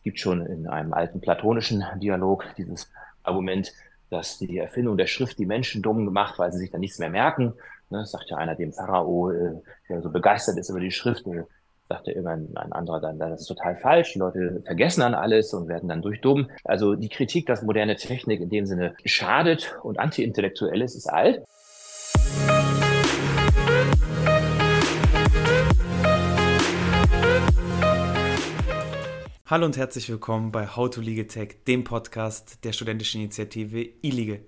Es gibt schon in einem alten platonischen Dialog dieses Argument, dass die Erfindung der Schrift die Menschen dumm gemacht, weil sie sich dann nichts mehr merken. Ne, das sagt ja einer dem Pharao, äh, der so begeistert ist über die Schrift, äh, sagt ja immer ein, ein anderer dann, das ist total falsch. Die Leute vergessen dann alles und werden dann durchdumm. Also die Kritik, dass moderne Technik in dem Sinne schadet und antiintellektuell ist, ist alt. Hallo und herzlich willkommen bei How to Legal Tech, dem Podcast der studentischen Initiative iLegal.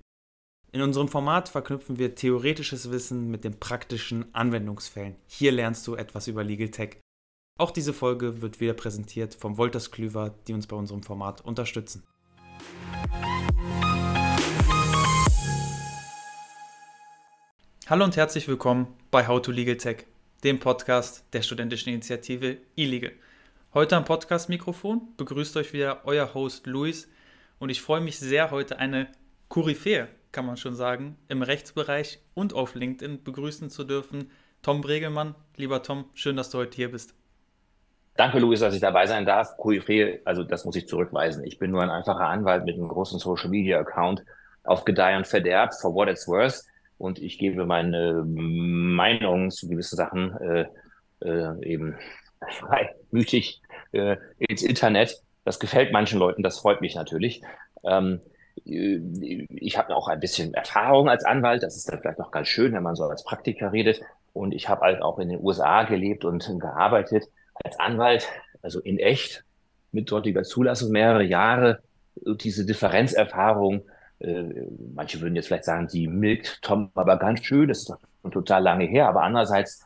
In unserem Format verknüpfen wir theoretisches Wissen mit den praktischen Anwendungsfällen. Hier lernst du etwas über Legal Tech. Auch diese Folge wird wieder präsentiert vom Wolters Klüver, die uns bei unserem Format unterstützen. Hallo und herzlich willkommen bei How to Legal Tech, dem Podcast der studentischen Initiative iLegal. Heute am Podcast-Mikrofon begrüßt euch wieder euer Host Luis und ich freue mich sehr, heute eine Koryphäe, kann man schon sagen, im Rechtsbereich und auf LinkedIn begrüßen zu dürfen. Tom Bregelmann. Lieber Tom, schön, dass du heute hier bist. Danke, Luis, dass ich dabei sein darf. Koryphäe, also das muss ich zurückweisen. Ich bin nur ein einfacher Anwalt mit einem großen Social-Media-Account auf Gedeih und Verderb, for what it's worth. Und ich gebe meine Meinung zu gewissen Sachen äh, äh, eben freimütig äh, ins Internet. Das gefällt manchen Leuten, das freut mich natürlich. Ähm, äh, ich habe auch ein bisschen Erfahrung als Anwalt, das ist dann vielleicht auch ganz schön, wenn man so als Praktiker redet. Und ich habe halt auch in den USA gelebt und gearbeitet als Anwalt, also in echt, mit dortiger Zulassung mehrere Jahre. Diese Differenzerfahrung, äh, manche würden jetzt vielleicht sagen, die milkt Tom aber ganz schön, das ist doch total lange her, aber andererseits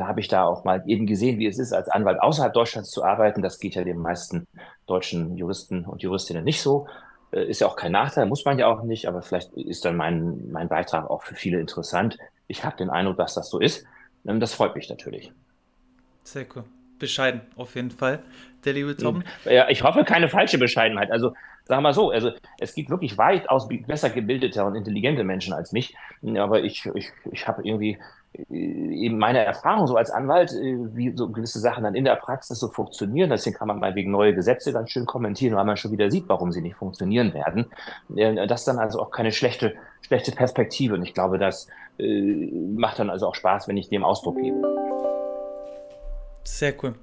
habe ich da auch mal eben gesehen, wie es ist, als Anwalt außerhalb Deutschlands zu arbeiten. Das geht ja den meisten deutschen Juristen und Juristinnen nicht so. Äh, ist ja auch kein Nachteil, muss man ja auch nicht, aber vielleicht ist dann mein, mein Beitrag auch für viele interessant. Ich habe den Eindruck, dass das so ist. Ähm, das freut mich natürlich. Sehr cool. Bescheiden, auf jeden Fall, der liebe Tom. Ja, ich hoffe, keine falsche Bescheidenheit. Also, sagen wir mal so, also es gibt wirklich weitaus besser gebildete und intelligente Menschen als mich. Aber ich, ich, ich habe irgendwie äh, eben meine Erfahrung so als Anwalt, äh, wie so gewisse Sachen dann in der Praxis so funktionieren. Deswegen kann man mal wegen neue Gesetze ganz schön kommentieren, weil man schon wieder sieht, warum sie nicht funktionieren werden. Äh, das ist dann also auch keine schlechte, schlechte Perspektive. Und ich glaube, das macht dann also auch Spaß, wenn ich dem Ausdruck gebe. Sehr cool.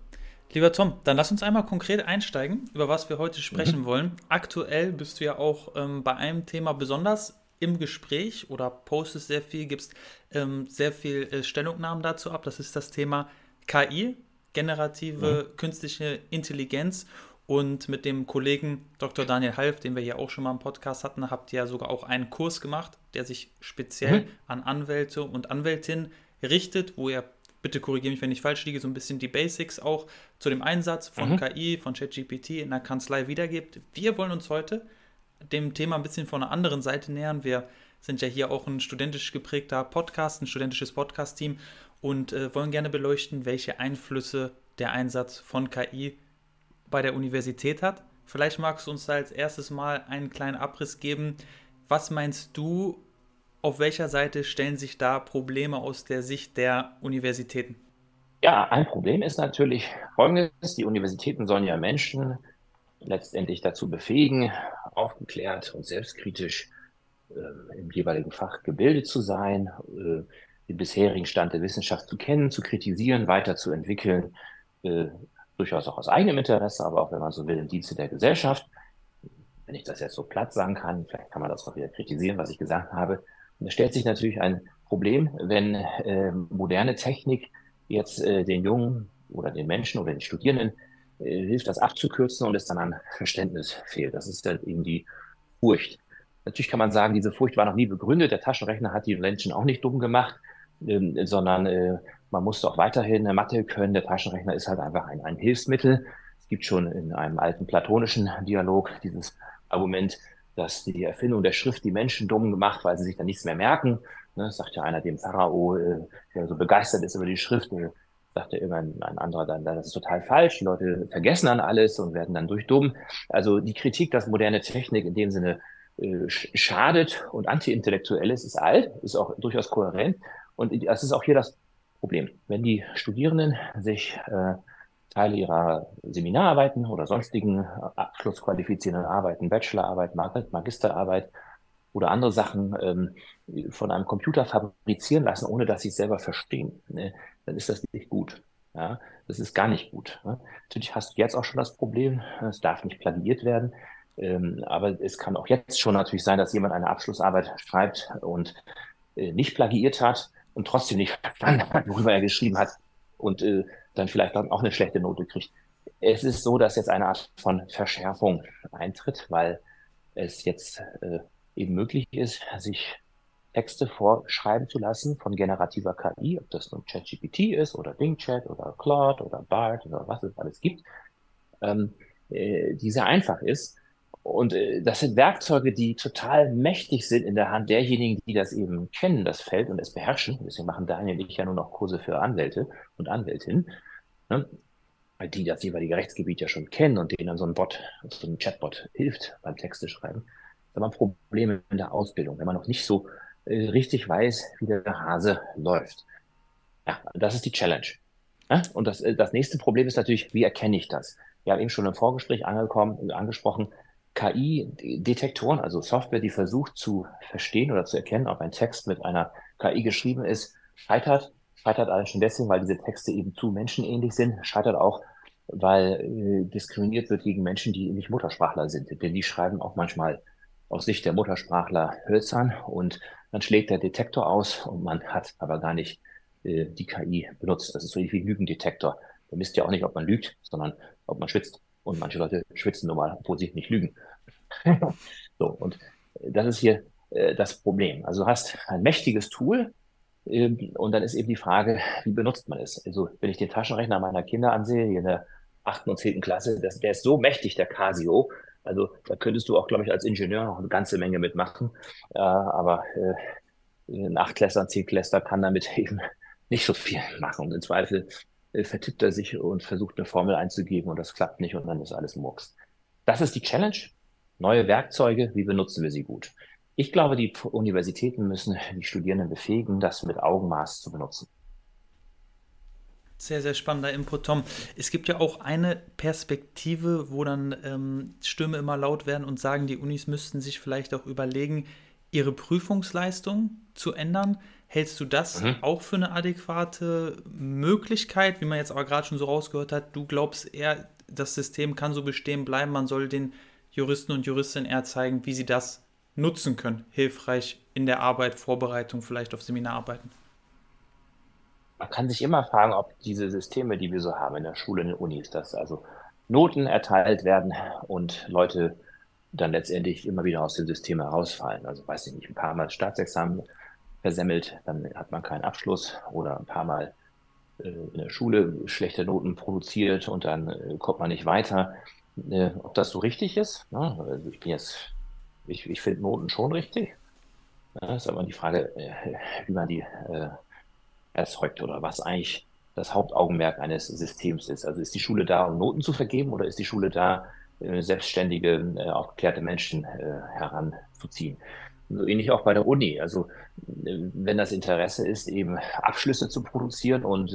Lieber Tom, dann lass uns einmal konkret einsteigen, über was wir heute sprechen mhm. wollen. Aktuell bist du ja auch ähm, bei einem Thema besonders im Gespräch oder postest sehr viel, gibst ähm, sehr viel äh, Stellungnahmen dazu ab. Das ist das Thema KI, generative mhm. künstliche Intelligenz. Und mit dem Kollegen Dr. Daniel Half, den wir hier auch schon mal im Podcast hatten, habt ihr ja sogar auch einen Kurs gemacht, der sich speziell mhm. an Anwälte und Anwältinnen richtet, wo ihr, bitte korrigiere mich, wenn ich falsch liege, so ein bisschen die Basics auch zu dem Einsatz von mhm. KI, von ChatGPT in der Kanzlei wiedergibt. Wir wollen uns heute dem Thema ein bisschen von einer anderen Seite nähern. Wir sind ja hier auch ein studentisch geprägter Podcast, ein studentisches Podcast-Team und äh, wollen gerne beleuchten, welche Einflüsse der Einsatz von KI bei der Universität hat. Vielleicht magst du uns da als erstes mal einen kleinen Abriss geben. Was meinst du, auf welcher Seite stellen sich da Probleme aus der Sicht der Universitäten? Ja, ein Problem ist natürlich folgendes. Die Universitäten sollen ja Menschen letztendlich dazu befähigen, aufgeklärt und selbstkritisch äh, im jeweiligen Fach gebildet zu sein, äh, den bisherigen Stand der Wissenschaft zu kennen, zu kritisieren, weiterzuentwickeln, äh, durchaus auch aus eigenem Interesse, aber auch, wenn man so will, im Dienste der Gesellschaft. Wenn ich das jetzt so platt sagen kann, vielleicht kann man das auch wieder kritisieren, was ich gesagt habe. Und da stellt sich natürlich ein Problem, wenn äh, moderne Technik jetzt äh, den Jungen oder den Menschen oder den Studierenden hilft, das abzukürzen und es dann an Verständnis fehlt. Das ist dann eben die Furcht. Natürlich kann man sagen, diese Furcht war noch nie begründet. Der Taschenrechner hat die Menschen auch nicht dumm gemacht, ähm, sondern äh, man musste auch weiterhin Mathe können. Der Taschenrechner ist halt einfach ein, ein Hilfsmittel. Es gibt schon in einem alten platonischen Dialog dieses Argument, dass die Erfindung der Schrift die Menschen dumm gemacht, weil sie sich dann nichts mehr merken. Ne, das sagt ja einer dem Pharao, äh, der so begeistert ist über die Schrift, äh, sagte immer ein, anderer dann, das ist total falsch, die Leute vergessen dann alles und werden dann durchdumm. Also die Kritik, dass moderne Technik in dem Sinne äh, schadet und antiintellektuell ist, ist alt, ist auch durchaus kohärent. Und das ist auch hier das Problem. Wenn die Studierenden sich äh, Teile ihrer Seminararbeiten oder sonstigen abschlussqualifizierenden Arbeiten, Bachelorarbeit, Magisterarbeit oder andere Sachen ähm, von einem Computer fabrizieren lassen, ohne dass sie es selber verstehen, ne, dann ist das nicht gut. Ja, das ist gar nicht gut. Ne? Natürlich hast du jetzt auch schon das Problem, es darf nicht plagiiert werden, ähm, aber es kann auch jetzt schon natürlich sein, dass jemand eine Abschlussarbeit schreibt und äh, nicht plagiiert hat und trotzdem nicht verstanden hat, worüber er geschrieben hat und äh, dann vielleicht dann auch eine schlechte Note kriegt. Es ist so, dass jetzt eine Art von Verschärfung eintritt, weil es jetzt äh, eben möglich ist, sich Texte vorschreiben zu lassen von generativer KI, ob das nun ChatGPT ist oder BingChat oder Claude oder BART oder was es alles gibt, ähm, äh, die sehr einfach ist. Und äh, das sind Werkzeuge, die total mächtig sind in der Hand derjenigen, die das eben kennen, das Feld und es beherrschen. Deswegen machen Daniel und ich ja nur noch Kurse für Anwälte und Anwältinnen, ne? weil die das jeweilige Rechtsgebiet ja schon kennen und denen dann so ein Bot, so ein Chatbot hilft beim Texte schreiben hat man Probleme in der Ausbildung, wenn man noch nicht so richtig weiß, wie der Hase läuft. Ja, das ist die Challenge. Ja? Und das, äh, das nächste Problem ist natürlich, wie erkenne ich das? Wir haben eben schon im Vorgespräch angekommen, angesprochen, KI-Detektoren, also Software, die versucht zu verstehen oder zu erkennen, ob ein Text mit einer KI geschrieben ist, scheitert. Scheitert alles schon deswegen, weil diese Texte eben zu menschenähnlich sind. Scheitert auch, weil äh, diskriminiert wird gegen Menschen, die nicht Muttersprachler sind. Denn die schreiben auch manchmal aus Sicht der Muttersprachler hölzern und dann schlägt der Detektor aus und man hat aber gar nicht äh, die KI benutzt. Das ist so wie ein Lügendetektor. Der misst ja auch nicht, ob man lügt, sondern ob man schwitzt. Und manche Leute schwitzen nun mal, obwohl sie nicht lügen. so, und das ist hier äh, das Problem. Also du hast ein mächtiges Tool, ähm, und dann ist eben die Frage, wie benutzt man es? Also, wenn ich den Taschenrechner meiner Kinder ansehe, hier in der achten und zehnten Klasse, das, der ist so mächtig, der Casio, also da könntest du auch, glaube ich, als Ingenieur noch eine ganze Menge mitmachen. Äh, aber äh, ein Achtklässler, ein Zehnklässler kann damit eben nicht so viel machen. Und im Zweifel äh, vertippt er sich und versucht eine Formel einzugeben und das klappt nicht und dann ist alles Murks. Das ist die Challenge. Neue Werkzeuge, wie benutzen wir sie gut? Ich glaube, die Universitäten müssen die Studierenden befähigen, das mit Augenmaß zu benutzen. Sehr, sehr spannender Input, Tom. Es gibt ja auch eine Perspektive, wo dann ähm, Stürme immer laut werden und sagen, die Unis müssten sich vielleicht auch überlegen, ihre Prüfungsleistung zu ändern. Hältst du das mhm. auch für eine adäquate Möglichkeit, wie man jetzt aber gerade schon so rausgehört hat? Du glaubst eher, das System kann so bestehen bleiben, man soll den Juristen und Juristinnen eher zeigen, wie sie das nutzen können, hilfreich in der Arbeit, Vorbereitung, vielleicht auf Seminararbeiten man kann sich immer fragen, ob diese Systeme, die wir so haben in der Schule, in den Unis, dass also Noten erteilt werden und Leute dann letztendlich immer wieder aus dem System herausfallen. Also weiß ich nicht, ein paar Mal Staatsexamen versemmelt, dann hat man keinen Abschluss oder ein paar Mal äh, in der Schule schlechte Noten produziert und dann äh, kommt man nicht weiter. Äh, ob das so richtig ist? Ne? Also ich bin jetzt, ich, ich finde Noten schon richtig. Ja, ist aber die Frage, äh, wie man die äh, erzeugt oder was eigentlich das Hauptaugenmerk eines Systems ist. Also ist die Schule da, um Noten zu vergeben oder ist die Schule da, äh, selbstständige, äh, aufgeklärte Menschen äh, heranzuziehen? So ähnlich auch bei der Uni. Also wenn das Interesse ist, eben Abschlüsse zu produzieren und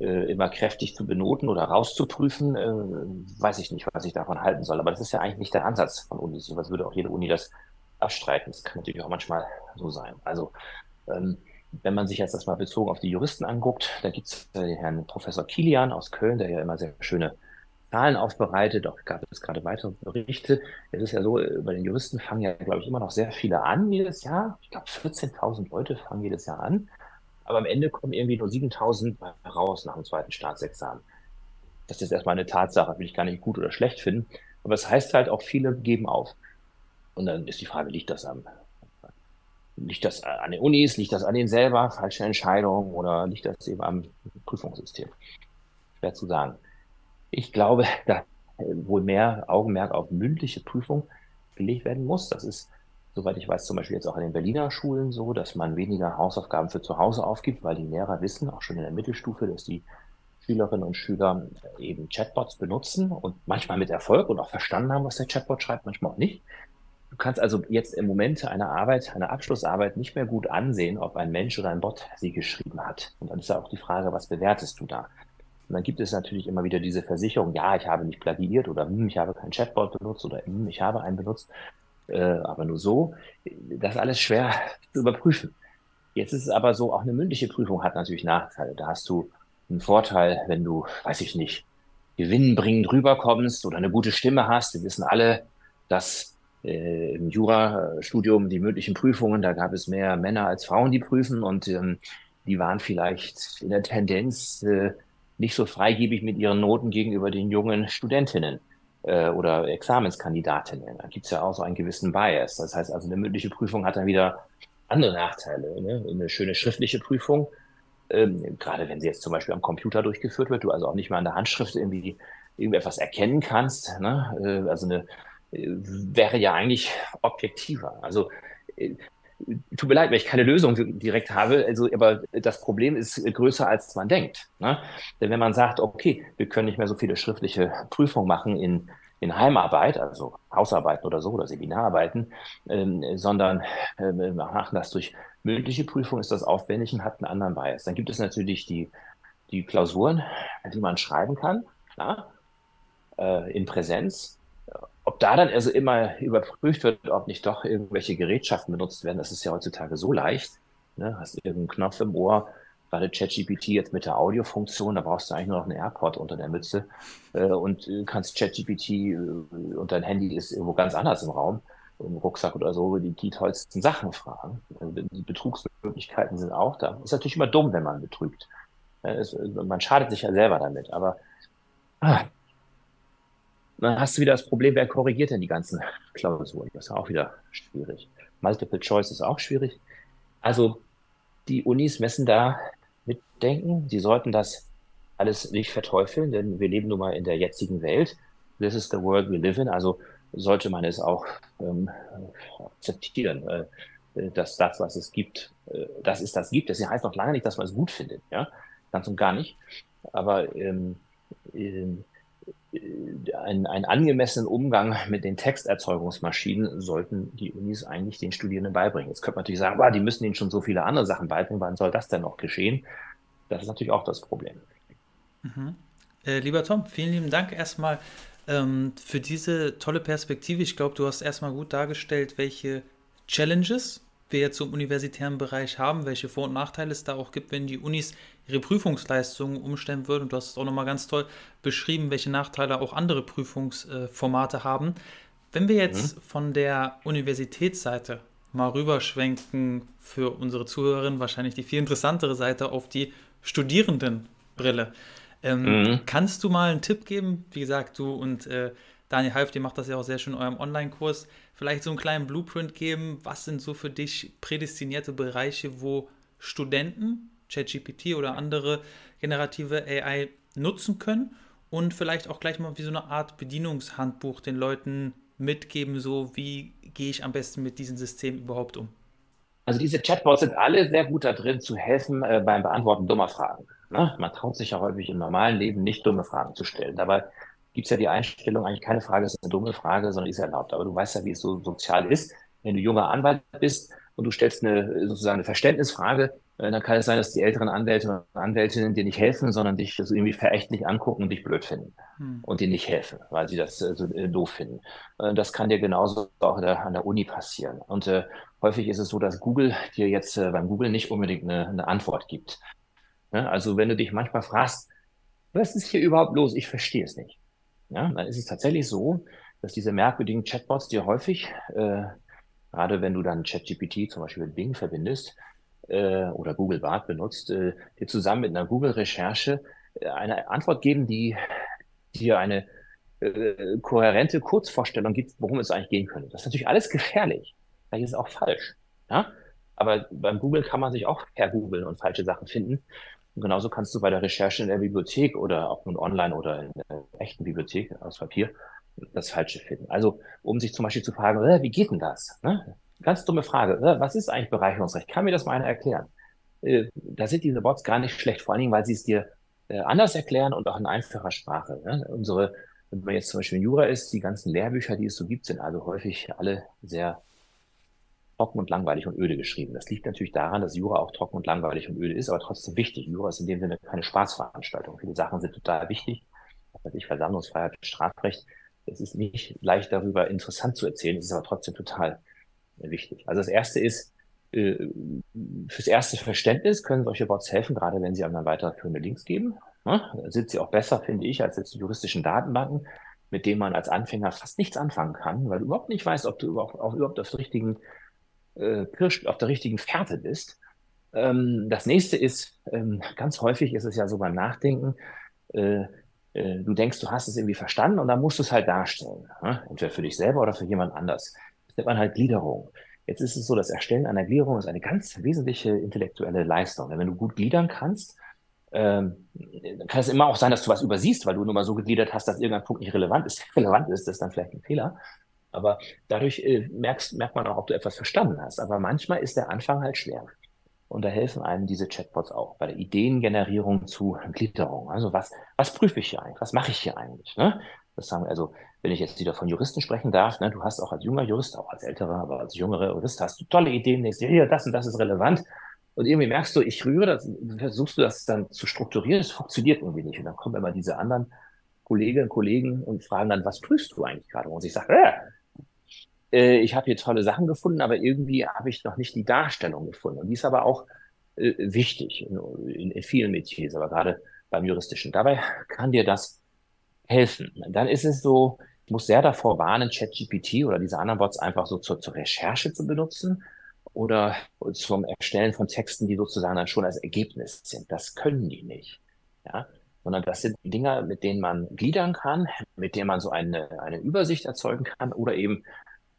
immer kräftig zu benoten oder rauszuprüfen, weiß ich nicht, was ich davon halten soll. Aber das ist ja eigentlich nicht der Ansatz von Unis. Was würde auch jede Uni das abstreiten? Das kann natürlich auch manchmal so sein. Also ähm, wenn man sich jetzt das mal bezogen auf die Juristen anguckt, da gibt es den Herrn Professor Kilian aus Köln, der ja immer sehr schöne Zahlen aufbereitet, auch gab es gerade weitere Berichte. Es ist ja so, bei den Juristen fangen ja, glaube ich, immer noch sehr viele an jedes Jahr. Ich glaube, 14.000 Leute fangen jedes Jahr an. Aber am Ende kommen irgendwie nur 7.000 raus nach dem zweiten Staatsexamen. Das ist erstmal eine Tatsache, will ich gar nicht gut oder schlecht finden. Aber es das heißt halt auch, viele geben auf. Und dann ist die Frage, liegt das am Liegt das an den Unis, liegt das an denen selber, falsche Entscheidungen oder liegt das eben am Prüfungssystem? Schwer zu sagen. Ich glaube, da wohl mehr Augenmerk auf mündliche Prüfung gelegt werden muss. Das ist, soweit ich weiß, zum Beispiel jetzt auch an den Berliner Schulen so, dass man weniger Hausaufgaben für zu Hause aufgibt, weil die Lehrer wissen, auch schon in der Mittelstufe, dass die Schülerinnen und Schüler eben Chatbots benutzen und manchmal mit Erfolg und auch verstanden haben, was der Chatbot schreibt, manchmal auch nicht. Du kannst also jetzt im Moment eine Arbeit, eine Abschlussarbeit nicht mehr gut ansehen, ob ein Mensch oder ein Bot sie geschrieben hat. Und dann ist ja auch die Frage, was bewertest du da? Und dann gibt es natürlich immer wieder diese Versicherung, ja, ich habe nicht plagiiert oder hm, ich habe kein Chatbot benutzt oder hm, ich habe einen benutzt, äh, aber nur so. Das ist alles schwer zu überprüfen. Jetzt ist es aber so, auch eine mündliche Prüfung hat natürlich Nachteile. Da hast du einen Vorteil, wenn du, weiß ich nicht, gewinnbringend rüberkommst oder eine gute Stimme hast. Wir wissen alle, dass äh, im Jurastudium die mündlichen Prüfungen, da gab es mehr Männer als Frauen, die prüfen und ähm, die waren vielleicht in der Tendenz äh, nicht so freigebig mit ihren Noten gegenüber den jungen Studentinnen äh, oder Examenskandidatinnen. Da gibt's ja auch so einen gewissen Bias. Das heißt also, eine mündliche Prüfung hat dann wieder andere Nachteile. Ne? Eine schöne schriftliche Prüfung, ähm, gerade wenn sie jetzt zum Beispiel am Computer durchgeführt wird, du also auch nicht mal an der Handschrift irgendwie irgendetwas erkennen kannst. Ne? Äh, also eine wäre ja eigentlich objektiver. Also äh, tut mir leid, wenn ich keine Lösung direkt habe, also, aber das Problem ist größer, als man denkt. Ne? Denn wenn man sagt, okay, wir können nicht mehr so viele schriftliche Prüfungen machen in, in Heimarbeit, also Hausarbeiten oder so, oder Seminararbeiten, ähm, sondern äh, machen das durch mündliche Prüfung, ist das aufwendig und hat einen anderen Bias. Dann gibt es natürlich die, die Klausuren, die man schreiben kann, klar, äh, in Präsenz ob da dann also immer überprüft wird, ob nicht doch irgendwelche Gerätschaften benutzt werden, das ist ja heutzutage so leicht. Ne? Hast irgendeinen Knopf im Ohr, gerade ChatGPT jetzt mit der Audiofunktion, da brauchst du eigentlich nur noch einen AirPod unter der Mütze äh, und äh, kannst ChatGPT äh, und dein Handy ist irgendwo ganz anders im Raum, im Rucksack oder so, die, die tollsten Sachen fragen. Die Betrugsmöglichkeiten sind auch da. Ist natürlich immer dumm, wenn man betrügt. Es, man schadet sich ja selber damit, aber ah, dann hast du wieder das Problem, wer korrigiert denn die ganzen Klausuren? Das ist auch wieder schwierig. Multiple Choice ist auch schwierig. Also die Unis messen da mitdenken. Sie sollten das alles nicht verteufeln, denn wir leben nun mal in der jetzigen Welt. This is the world we live in. Also sollte man es auch ähm, akzeptieren, äh, dass das, was es gibt, äh, das ist das gibt. Das heißt noch lange nicht, dass man es gut findet. Ja, ganz und gar nicht. Aber ähm, ähm, einen, einen angemessenen Umgang mit den Texterzeugungsmaschinen sollten die Unis eigentlich den Studierenden beibringen. Jetzt könnte man natürlich sagen, ah, die müssen ihnen schon so viele andere Sachen beibringen, wann soll das denn noch geschehen? Das ist natürlich auch das Problem. Mhm. Äh, lieber Tom, vielen lieben Dank erstmal ähm, für diese tolle Perspektive. Ich glaube, du hast erstmal gut dargestellt, welche Challenges wir jetzt im universitären Bereich haben, welche Vor- und Nachteile es da auch gibt, wenn die Unis ihre Prüfungsleistungen umstellen würden. Und du hast es auch nochmal ganz toll beschrieben, welche Nachteile auch andere Prüfungsformate haben. Wenn wir jetzt mhm. von der Universitätsseite mal rüberschwenken für unsere Zuhörerinnen, wahrscheinlich die viel interessantere Seite auf die Studierendenbrille. Ähm, mhm. Kannst du mal einen Tipp geben? Wie gesagt, du und äh, Daniel Half, ihr macht das ja auch sehr schön in eurem Online-Kurs vielleicht so einen kleinen Blueprint geben, was sind so für dich prädestinierte Bereiche, wo Studenten ChatGPT oder andere generative AI nutzen können und vielleicht auch gleich mal wie so eine Art Bedienungshandbuch den Leuten mitgeben, so wie gehe ich am besten mit diesem System überhaupt um? Also diese Chatbots sind alle sehr gut da drin zu helfen äh, beim Beantworten dummer Fragen. Ne? Man traut sich ja häufig im normalen Leben nicht dumme Fragen zu stellen. Dabei gibt es ja die Einstellung, eigentlich keine Frage ist eine dumme Frage, sondern ist erlaubt. Aber du weißt ja, wie es so sozial ist. Wenn du junger Anwalt bist und du stellst eine sozusagen eine Verständnisfrage, äh, dann kann es sein, dass die älteren Anwälte und Anwältinnen dir nicht helfen, sondern dich so irgendwie verächtlich angucken und dich blöd finden hm. und dir nicht helfen, weil sie das äh, so äh, doof finden. Das kann dir genauso auch der, an der Uni passieren. Und äh, häufig ist es so, dass Google dir jetzt äh, beim Google nicht unbedingt eine, eine Antwort gibt. Ja, also wenn du dich manchmal fragst, was ist hier überhaupt los? Ich verstehe es nicht. Ja, dann ist es tatsächlich so, dass diese merkwürdigen Chatbots dir häufig, äh, gerade wenn du dann ChatGPT zum Beispiel mit Bing verbindest äh, oder Google Bart benutzt, äh, dir zusammen mit einer Google-Recherche äh, eine Antwort geben, die dir eine äh, kohärente Kurzvorstellung gibt, worum es eigentlich gehen könnte. Das ist natürlich alles gefährlich. Vielleicht ist es auch falsch. Ja? Aber beim Google kann man sich auch vergoogeln und falsche Sachen finden. Und genauso kannst du bei der Recherche in der Bibliothek oder auch nun online oder in der echten Bibliothek aus Papier das Falsche finden. Also, um sich zum Beispiel zu fragen, äh, wie geht denn das? Ne? Ganz dumme Frage. Äh, was ist eigentlich Bereicherungsrecht? Kann mir das mal einer erklären? Äh, da sind diese Bots gar nicht schlecht, vor allen Dingen, weil sie es dir äh, anders erklären und auch in einfacher Sprache. Ne? Unsere, wenn man jetzt zum Beispiel in Jura ist, die ganzen Lehrbücher, die es so gibt, sind also häufig alle sehr trocken und langweilig und öde geschrieben. Das liegt natürlich daran, dass Jura auch trocken und langweilig und öde ist, aber trotzdem wichtig. Jura ist in dem Sinne keine Spaßveranstaltung. Viele Sachen sind total wichtig. Also ich Versammlungsfreiheit, Strafrecht. Es ist nicht leicht darüber interessant zu erzählen, es ist aber trotzdem total wichtig. Also das erste ist, äh, fürs erste Verständnis können solche Bots helfen, gerade wenn sie einem dann weiterführende Links geben. Da sind sie auch besser, finde ich, als jetzt die juristischen Datenbanken, mit denen man als Anfänger fast nichts anfangen kann, weil du überhaupt nicht weißt, ob du überhaupt, auch überhaupt auf, der richtigen, äh, auf der richtigen Fährte bist. Ähm, das nächste ist, ähm, ganz häufig ist es ja so beim Nachdenken, äh, äh, du denkst, du hast es irgendwie verstanden und dann musst du es halt darstellen. Ne? Entweder für dich selber oder für jemand anders. Das nennt man halt Gliederung. Jetzt ist es so, das Erstellen einer Gliederung ist eine ganz wesentliche intellektuelle Leistung. Wenn du gut gliedern kannst, ähm, kann es immer auch sein, dass du was übersiehst, weil du nur mal so gegliedert hast, dass irgendein Punkt nicht relevant ist. relevant ist, das dann vielleicht ein Fehler. Aber dadurch äh, merkst, merkt man auch, ob du etwas verstanden hast. Aber manchmal ist der Anfang halt schwer. Und da helfen einem diese Chatbots auch bei der Ideengenerierung zu Gliederung. Also was, was prüfe ich hier eigentlich? Was mache ich hier eigentlich? Ne? Das haben, also, wenn ich jetzt wieder von Juristen sprechen darf, ne, du hast auch als junger Jurist, auch als älterer, aber als jüngerer Jurist hast du tolle Ideen, denkst dir, hier, das und das ist relevant. Und irgendwie merkst du, ich rühre das, versuchst du das dann zu strukturieren, es funktioniert irgendwie nicht. Und dann kommen immer diese anderen Kolleginnen und Kollegen und fragen dann, was prüfst du eigentlich gerade? Und ich sage, äh, äh, ich habe hier tolle Sachen gefunden, aber irgendwie habe ich noch nicht die Darstellung gefunden. Und die ist aber auch äh, wichtig in, in, in vielen Metiers, aber gerade beim Juristischen. Dabei kann dir das helfen. Dann ist es so, ich muss sehr davor warnen, ChatGPT oder diese anderen Bots einfach so zur, zur Recherche zu benutzen oder zum Erstellen von Texten, die sozusagen dann schon als Ergebnis sind. Das können die nicht. Ja? Sondern das sind Dinge, mit denen man gliedern kann, mit denen man so eine, eine Übersicht erzeugen kann oder eben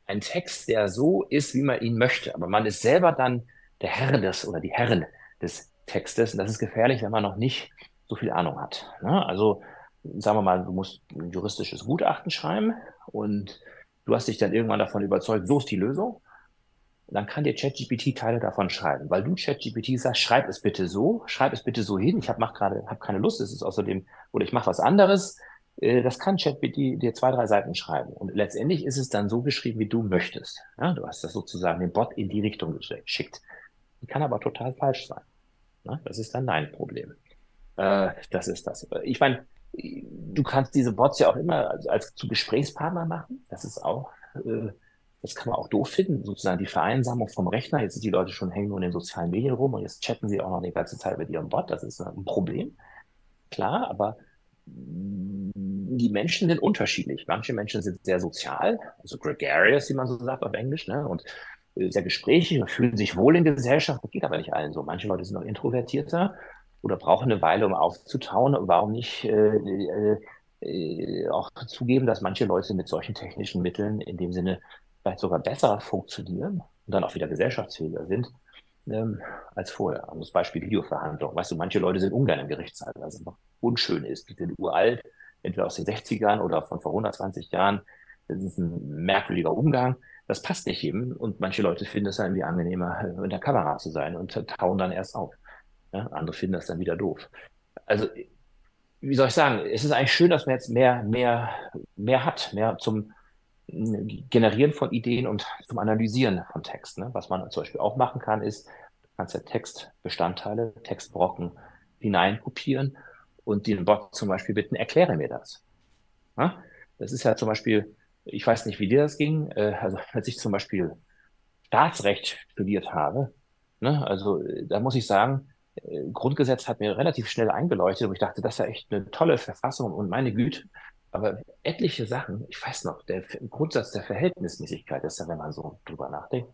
ein Text, der so ist, wie man ihn möchte. Aber man ist selber dann der Herr des oder die Herrin des Textes. Und das ist gefährlich, wenn man noch nicht so viel Ahnung hat. Ne? Also sagen wir mal, du musst ein juristisches Gutachten schreiben und du hast dich dann irgendwann davon überzeugt, so ist die Lösung. Dann kann dir ChatGPT Teile davon schreiben, weil du ChatGPT sagst, schreib es bitte so, schreib es bitte so hin. Ich habe gerade, habe keine Lust, es ist außerdem oder ich mache was anderes. Äh, das kann ChatGPT dir zwei, drei Seiten schreiben. Und letztendlich ist es dann so geschrieben, wie du möchtest. Ja, du hast das sozusagen den Bot in die Richtung geschickt. Die kann aber total falsch sein. Ja, das ist dann dein Problem. Äh, das ist das. Ich meine, du kannst diese Bots ja auch immer als, als zu Gesprächspartner machen. Das ist auch, äh, das kann man auch doof finden, sozusagen die Vereinsamung vom Rechner. Jetzt sind die Leute schon hängen nur in den sozialen Medien rum und jetzt chatten sie auch noch die ganze Zeit mit ihrem Bot. Das ist ein Problem. Klar, aber die Menschen sind unterschiedlich. Manche Menschen sind sehr sozial, also gregarious, wie man so sagt auf Englisch, ne? und äh, sehr gesprächig und fühlen sich wohl in Gesellschaft. Das geht aber nicht allen so. Manche Leute sind noch introvertierter oder brauchen eine Weile, um aufzutauen. Warum nicht äh, äh, äh, auch zugeben, dass manche Leute mit solchen technischen Mitteln in dem Sinne vielleicht sogar besser funktionieren und dann auch wieder gesellschaftsfähiger sind ähm, als vorher. Also das Beispiel Videoverhandlung. Weißt du, manche Leute sind ungern im Gerichtssaal, weil es einfach unschön ist. Die sind uralt, entweder aus den 60ern oder von vor 120 Jahren. Das ist ein merkwürdiger Umgang. Das passt nicht jedem. Und manche Leute finden es irgendwie angenehmer, in der Kamera zu sein und tauen dann erst auf. Ja, andere finden das dann wieder doof. Also, wie soll ich sagen, es ist eigentlich schön, dass man jetzt mehr, mehr, mehr hat, mehr zum Generieren von Ideen und zum Analysieren von Text. Ne? Was man zum Beispiel auch machen kann, ist, du kannst ja Textbestandteile, Textbrocken hineinkopieren und den Bot zum Beispiel bitten, erkläre mir das. Ja? Das ist ja zum Beispiel, ich weiß nicht, wie dir das ging, äh, also als ich zum Beispiel Staatsrecht studiert habe, ne? also da muss ich sagen, äh, Grundgesetz hat mir relativ schnell eingeleuchtet und ich dachte, das ist ja echt eine tolle Verfassung und meine Güte. Aber etliche Sachen, ich weiß noch, der Grundsatz der Verhältnismäßigkeit ist ja, wenn man so drüber nachdenkt,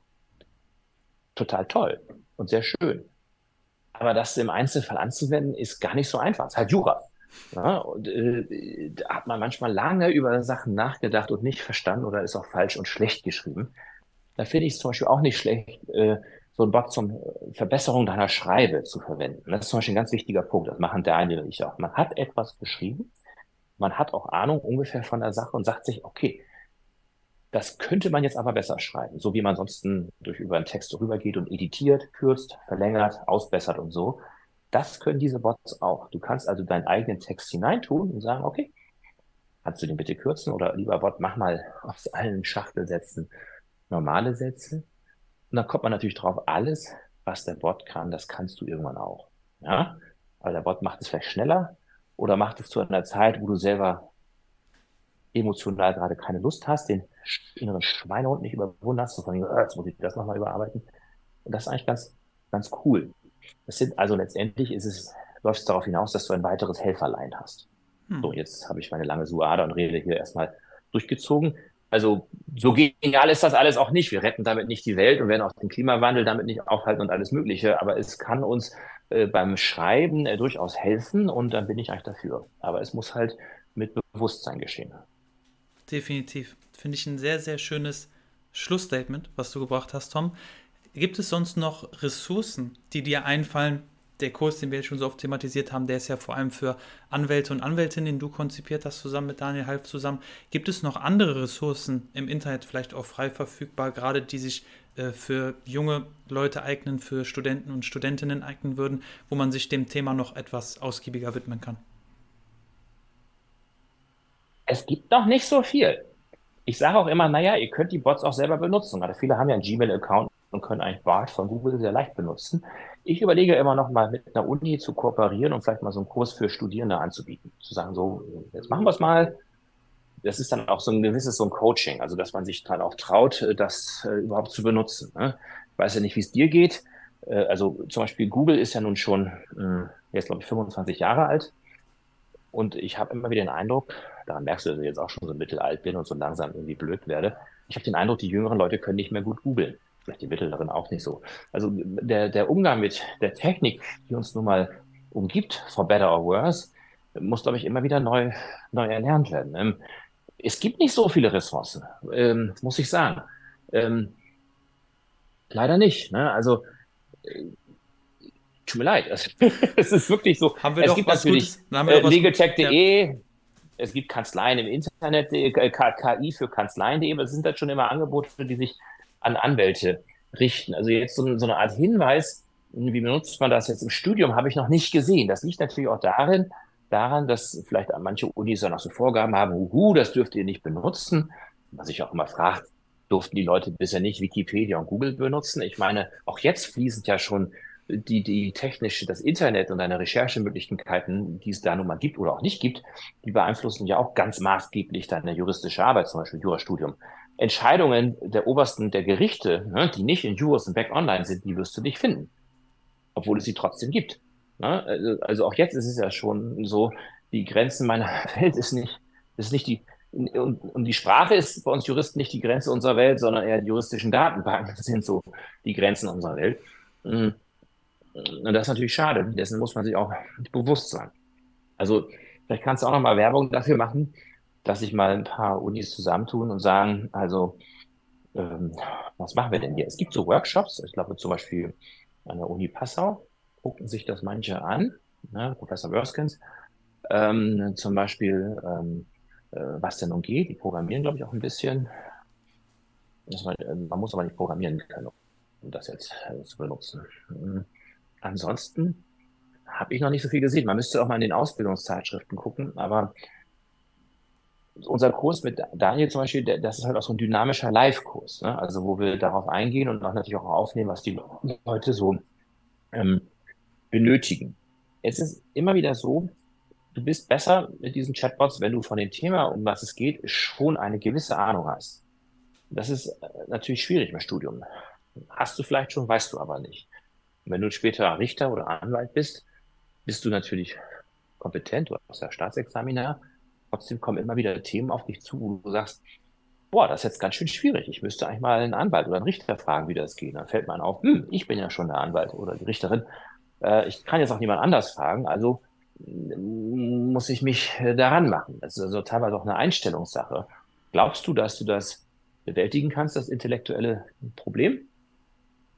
total toll und sehr schön. Aber das im Einzelfall anzuwenden, ist gar nicht so einfach. Es ist halt Jura. Ja, und äh, da hat man manchmal lange über Sachen nachgedacht und nicht verstanden oder ist auch falsch und schlecht geschrieben. Da finde ich es zum Beispiel auch nicht schlecht, äh, so ein Bot zum äh, Verbesserung deiner Schreibe zu verwenden. Das ist zum Beispiel ein ganz wichtiger Punkt. Das machen der eine und ich auch. Man hat etwas geschrieben, man hat auch Ahnung ungefähr von der Sache und sagt sich, okay, das könnte man jetzt aber besser schreiben, so wie man sonst durch über einen Text rübergeht und editiert, kürzt, verlängert, ausbessert und so. Das können diese Bots auch. Du kannst also deinen eigenen Text hineintun und sagen, okay, kannst du den bitte kürzen oder lieber Bot, mach mal aus allen Schachtelsätzen normale Sätze Und dann kommt man natürlich drauf, alles, was der Bot kann, das kannst du irgendwann auch. Ja, aber der Bot macht es vielleicht schneller oder macht es zu einer Zeit, wo du selber emotional gerade keine Lust hast, den inneren Schweinehund nicht überwunden hast, von äh, jetzt muss ich das nochmal überarbeiten. Und das ist eigentlich ganz, ganz cool. Das sind also letztendlich ist es, läuft es darauf hinaus, dass du ein weiteres Helferlein hast. Hm. So, jetzt habe ich meine lange Suade und Rede hier erstmal durchgezogen. Also so genial ist das alles auch nicht. Wir retten damit nicht die Welt und werden auch den Klimawandel damit nicht aufhalten und alles Mögliche. Aber es kann uns äh, beim Schreiben äh, durchaus helfen und dann bin ich eigentlich dafür. Aber es muss halt mit Bewusstsein geschehen. Definitiv. Finde ich ein sehr, sehr schönes Schlussstatement, was du gebracht hast, Tom. Gibt es sonst noch Ressourcen, die dir einfallen? Der Kurs, den wir jetzt schon so oft thematisiert haben, der ist ja vor allem für Anwälte und Anwältinnen, den du konzipiert hast, zusammen mit Daniel Half zusammen. Gibt es noch andere Ressourcen im Internet, vielleicht auch frei verfügbar, gerade die sich äh, für junge Leute eignen, für Studenten und Studentinnen eignen würden, wo man sich dem Thema noch etwas ausgiebiger widmen kann? Es gibt noch nicht so viel. Ich sage auch immer, naja, ihr könnt die Bots auch selber benutzen. Gerade viele haben ja einen Gmail-Account und können eigentlich BART von Google sehr leicht benutzen. Ich überlege immer noch mal mit einer Uni zu kooperieren und vielleicht mal so einen Kurs für Studierende anzubieten. Zu sagen, so, jetzt machen wir es mal. Das ist dann auch so ein gewisses so ein Coaching, also dass man sich dann auch traut, das äh, überhaupt zu benutzen. Ne? Ich weiß ja nicht, wie es dir geht. Äh, also zum Beispiel Google ist ja nun schon, äh, jetzt glaube ich 25 Jahre alt. Und ich habe immer wieder den Eindruck, daran merkst du, dass ich jetzt auch schon so mittelalt bin und so langsam irgendwie blöd werde. Ich habe den Eindruck, die jüngeren Leute können nicht mehr gut googeln. Vielleicht die mittleren auch nicht so. Also der, der Umgang mit der Technik, die uns nun mal umgibt, for better or worse, muss, glaube ich, immer wieder neu, neu erlernt werden. Ähm, es gibt nicht so viele Ressourcen, ähm, muss ich sagen. Ähm, leider nicht. Ne? Also äh, tut mir leid. Es, ist wirklich so. Haben wir es doch gibt was natürlich äh, legaltech.de, ja. Es gibt Kanzleien im Internet, äh, KI für Kanzleien.de, aber es sind halt schon immer Angebote, die sich an Anwälte richten. Also jetzt so, so eine Art Hinweis, wie benutzt man das jetzt im Studium, habe ich noch nicht gesehen. Das liegt natürlich auch darin, daran, dass vielleicht manche Unis ja noch so Vorgaben haben, uhu, das dürft ihr nicht benutzen. Was ich auch immer fragt, durften die Leute bisher nicht Wikipedia und Google benutzen. Ich meine, auch jetzt fließen ja schon die, die technische, das Internet und deine Recherchemöglichkeiten, die es da nun mal gibt oder auch nicht gibt, die beeinflussen ja auch ganz maßgeblich deine juristische Arbeit, zum Beispiel Jurastudium. Entscheidungen der obersten der Gerichte, ne, die nicht in Juris und Back Online sind, die wirst du nicht finden. Obwohl es sie trotzdem gibt. Ne? Also, also auch jetzt ist es ja schon so, die Grenzen meiner Welt ist nicht, ist nicht die, und, und die Sprache ist bei uns Juristen nicht die Grenze unserer Welt, sondern eher die juristischen Datenbanken sind so die Grenzen unserer Welt. Mhm. Und das ist natürlich schade. Dessen muss man sich auch bewusst sein. Also vielleicht kannst du auch noch mal Werbung dafür machen, dass sich mal ein paar Unis zusammentun und sagen, also ähm, was machen wir denn hier? Es gibt so Workshops, ich glaube zum Beispiel an der Uni Passau, gucken sich das manche an, ne, Professor Wörskens, ähm, zum Beispiel, ähm, äh, was denn nun geht, die programmieren, glaube ich, auch ein bisschen. Man, äh, man, muss aber nicht programmieren können, um das jetzt äh, zu benutzen. Ansonsten habe ich noch nicht so viel gesehen. Man müsste auch mal in den Ausbildungszeitschriften gucken, aber unser Kurs mit Daniel zum Beispiel, das ist halt auch so ein dynamischer Live-Kurs, ne? also wo wir darauf eingehen und auch natürlich auch aufnehmen, was die Leute so ähm, benötigen. Es ist immer wieder so, du bist besser mit diesen Chatbots, wenn du von dem Thema, um was es geht, schon eine gewisse Ahnung hast. Das ist äh, natürlich schwierig im Studium. Hast du vielleicht schon, weißt du aber nicht. Und wenn du später Richter oder Anwalt bist, bist du natürlich kompetent, du hast ja Staatsexaminar. Trotzdem kommen immer wieder Themen auf dich zu, wo du sagst, boah, das ist jetzt ganz schön schwierig. Ich müsste eigentlich mal einen Anwalt oder einen Richter fragen, wie das geht. Dann fällt man auf, hm, ich bin ja schon der Anwalt oder die Richterin. Äh, ich kann jetzt auch niemand anders fragen, also mm, muss ich mich äh, daran machen. Das ist also teilweise auch eine Einstellungssache. Glaubst du, dass du das bewältigen kannst, das intellektuelle Problem?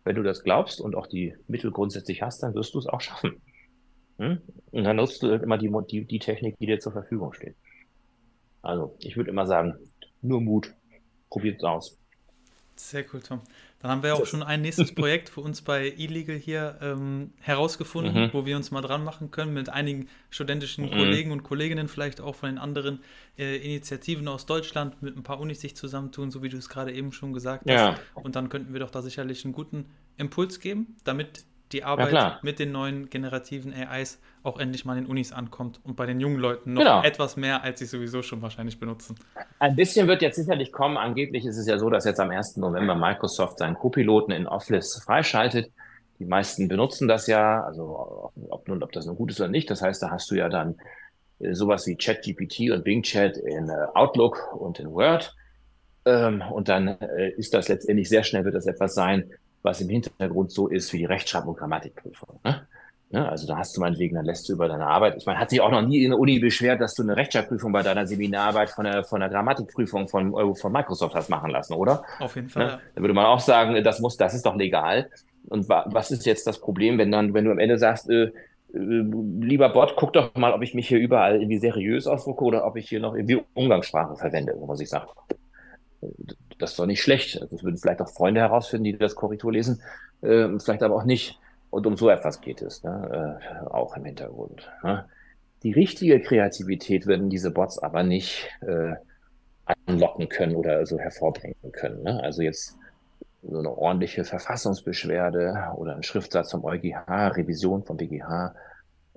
Wenn du das glaubst und auch die Mittel grundsätzlich hast, dann wirst du es auch schaffen. Hm? Und dann nutzt du immer die, die, die Technik, die dir zur Verfügung steht. Also, ich würde immer sagen, nur Mut, probiert es aus. Sehr cool, Tom. Dann haben wir auch schon ein nächstes Projekt für uns bei Illegal hier ähm, herausgefunden, mhm. wo wir uns mal dran machen können mit einigen studentischen mhm. Kollegen und Kolleginnen, vielleicht auch von den anderen äh, Initiativen aus Deutschland, mit ein paar Unis sich zusammentun, so wie du es gerade eben schon gesagt hast. Ja. Und dann könnten wir doch da sicherlich einen guten Impuls geben, damit die Arbeit ja, mit den neuen generativen AIs auch endlich mal in den Unis ankommt und bei den jungen Leuten noch genau. etwas mehr, als sie sowieso schon wahrscheinlich benutzen. Ein bisschen wird jetzt sicherlich kommen. Angeblich ist es ja so, dass jetzt am 1. November Microsoft seinen Co-Piloten in Office freischaltet. Die meisten benutzen das ja, also ob nun, ob das nun gut ist oder nicht. Das heißt, da hast du ja dann äh, sowas wie ChatGPT und Bing Chat in äh, Outlook und in Word. Ähm, und dann äh, ist das letztendlich sehr schnell wird das etwas sein, was im Hintergrund so ist wie die Rechtschreib- und Grammatikprüfung. Ne? Ne? Also da hast du meinetwegen, dann lässt du über deine Arbeit. Ich meine, hat sich auch noch nie in der Uni beschwert, dass du eine Rechtschreibprüfung bei deiner Seminararbeit von der, von der Grammatikprüfung von, von Microsoft hast machen lassen, oder? Auf jeden Fall. Ne? Da würde man auch sagen, das muss, das ist doch legal. Und wa was ist jetzt das Problem, wenn dann, wenn du am Ende sagst, äh, äh, lieber Bot, guck doch mal, ob ich mich hier überall irgendwie seriös ausdrucke oder ob ich hier noch irgendwie Umgangssprache verwende, muss ich sagen. Das ist doch nicht schlecht. Das würden vielleicht auch Freunde herausfinden, die das Korrektur lesen, äh, vielleicht aber auch nicht. Und um so etwas geht es, ne? äh, auch im Hintergrund. Ne? Die richtige Kreativität werden diese Bots aber nicht äh, anlocken können oder so hervorbringen können. Ne? Also jetzt so eine ordentliche Verfassungsbeschwerde oder ein Schriftsatz vom EuGH, Revision vom BGH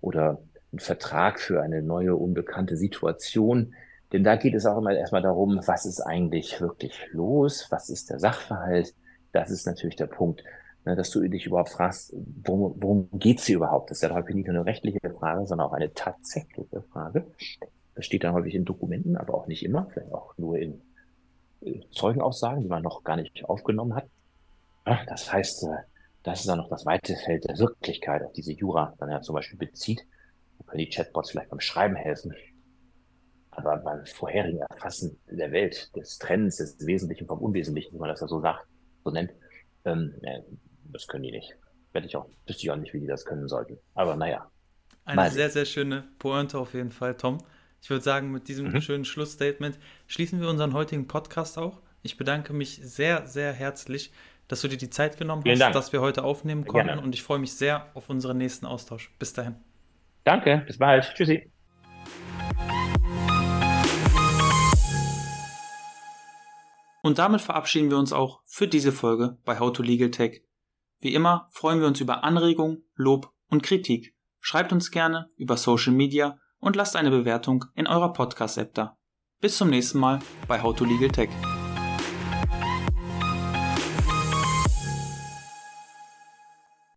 oder ein Vertrag für eine neue unbekannte Situation. Denn da geht es auch immer erstmal darum, was ist eigentlich wirklich los? Was ist der Sachverhalt? Das ist natürlich der Punkt. Ne, dass du dich überhaupt fragst, worum, worum geht es hier überhaupt? Das ist ja häufig nicht nur eine rechtliche Frage, sondern auch eine tatsächliche Frage. Das steht dann häufig in Dokumenten, aber auch nicht immer, vielleicht auch nur in äh, Zeugenaussagen, die man noch gar nicht aufgenommen hat. Das heißt, äh, das ist dann noch das weite Feld der Wirklichkeit, auf diese Jura dann ja zum Beispiel bezieht. Da können die Chatbots vielleicht beim Schreiben helfen. Aber beim vorherigen Erfassen der Welt, des Trends, des Wesentlichen vom Unwesentlichen, wie man das ja so sagt, so nennt, ähm, das können die nicht. Werde ich auch, wüsste ich auch nicht, wie die das können sollten. Aber naja. Eine sehr, sehr schöne Pointe auf jeden Fall, Tom. Ich würde sagen, mit diesem mhm. schönen Schlussstatement schließen wir unseren heutigen Podcast auch. Ich bedanke mich sehr, sehr herzlich, dass du dir die Zeit genommen Vielen hast, Dank. dass wir heute aufnehmen konnten. Gerne. Und ich freue mich sehr auf unseren nächsten Austausch. Bis dahin. Danke, bis bald. Tschüssi. Und damit verabschieden wir uns auch für diese Folge bei How to Legal Tech. Wie immer freuen wir uns über Anregungen, Lob und Kritik. Schreibt uns gerne über Social Media und lasst eine Bewertung in eurer Podcast-App da. Bis zum nächsten Mal bei How to Legal Tech.